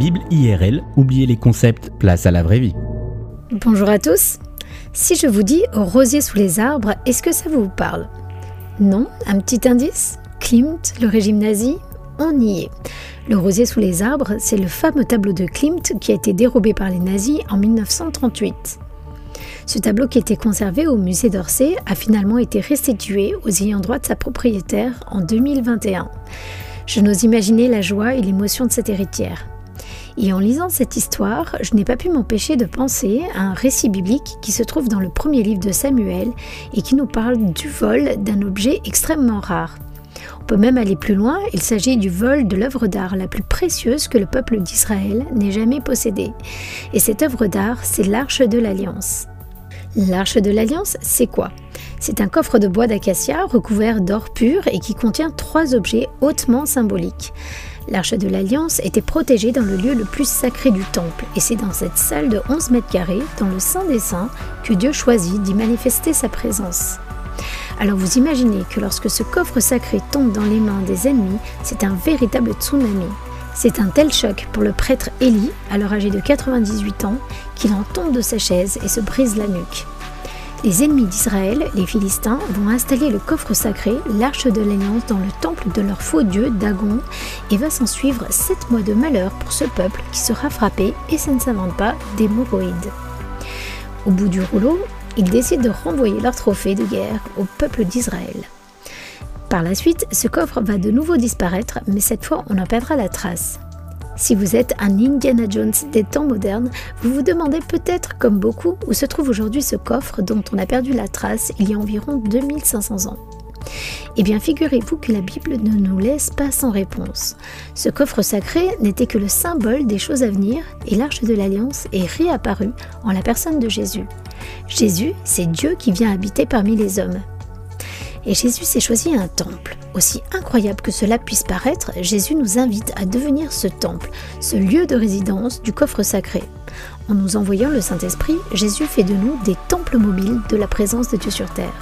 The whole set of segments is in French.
Bible IRL, oubliez les concepts, place à la vraie vie. Bonjour à tous. Si je vous dis rosier sous les arbres, est-ce que ça vous parle? Non Un petit indice? Klimt, le régime nazi? On y est. Le rosier sous les arbres, c'est le fameux tableau de Klimt qui a été dérobé par les nazis en 1938. Ce tableau qui était conservé au musée d'Orsay a finalement été restitué aux ayants droit de sa propriétaire en 2021. Je n'ose imaginer la joie et l'émotion de cette héritière. Et en lisant cette histoire, je n'ai pas pu m'empêcher de penser à un récit biblique qui se trouve dans le premier livre de Samuel et qui nous parle du vol d'un objet extrêmement rare. On peut même aller plus loin, il s'agit du vol de l'œuvre d'art la plus précieuse que le peuple d'Israël n'ait jamais possédée. Et cette œuvre d'art, c'est l'Arche de l'Alliance. L'Arche de l'Alliance, c'est quoi? C'est un coffre de bois d'acacia recouvert d'or pur et qui contient trois objets hautement symboliques. L'arche de l'Alliance était protégée dans le lieu le plus sacré du temple, et c'est dans cette salle de 11 mètres carrés, dans le Saint des Saints, que Dieu choisit d'y manifester sa présence. Alors vous imaginez que lorsque ce coffre sacré tombe dans les mains des ennemis, c'est un véritable tsunami. C'est un tel choc pour le prêtre Élie, alors âgé de 98 ans, qu'il en tombe de sa chaise et se brise la nuque. Les ennemis d'Israël, les Philistins, vont installer le coffre sacré, l'arche de l'alliance, dans le temple de leur faux dieu Dagon, et va s'en suivre sept mois de malheur pour ce peuple qui sera frappé, et ça ne s'invente pas, d'hémorroïdes. Au bout du rouleau, ils décident de renvoyer leur trophée de guerre au peuple d'Israël. Par la suite, ce coffre va de nouveau disparaître, mais cette fois on en perdra la trace. Si vous êtes un Indiana Jones des temps modernes, vous vous demandez peut-être, comme beaucoup, où se trouve aujourd'hui ce coffre dont on a perdu la trace il y a environ 2500 ans. Eh bien, figurez-vous que la Bible ne nous laisse pas sans réponse. Ce coffre sacré n'était que le symbole des choses à venir et l'arche de l'Alliance est réapparue en la personne de Jésus. Jésus, c'est Dieu qui vient habiter parmi les hommes. Et Jésus s'est choisi un temple. Aussi incroyable que cela puisse paraître, Jésus nous invite à devenir ce temple, ce lieu de résidence du coffre sacré. En nous envoyant le Saint-Esprit, Jésus fait de nous des temples mobiles de la présence de Dieu sur terre.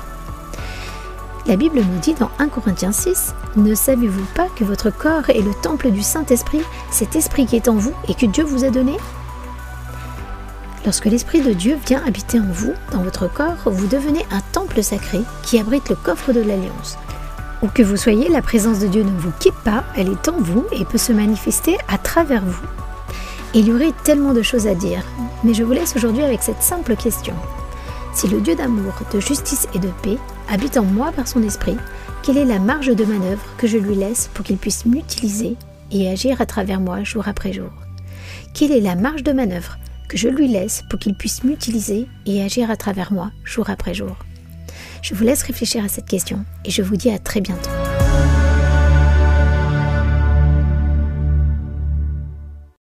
La Bible nous dit dans 1 Corinthiens 6, Ne savez-vous pas que votre corps est le temple du Saint-Esprit, cet Esprit qui est en vous et que Dieu vous a donné? Lorsque l'Esprit de Dieu vient habiter en vous, dans votre corps, vous devenez un temple sacré qui abrite le coffre de l'Alliance. Où que vous soyez, la présence de Dieu ne vous quitte pas, elle est en vous et peut se manifester à travers vous. Il y aurait tellement de choses à dire, mais je vous laisse aujourd'hui avec cette simple question. Si le Dieu d'amour, de justice et de paix habite en moi par son esprit, quelle est la marge de manœuvre que je lui laisse pour qu'il puisse m'utiliser et agir à travers moi jour après jour? Quelle est la marge de manœuvre que je lui laisse pour qu'il puisse m'utiliser et agir à travers moi jour après jour? Je vous laisse réfléchir à cette question et je vous dis à très bientôt.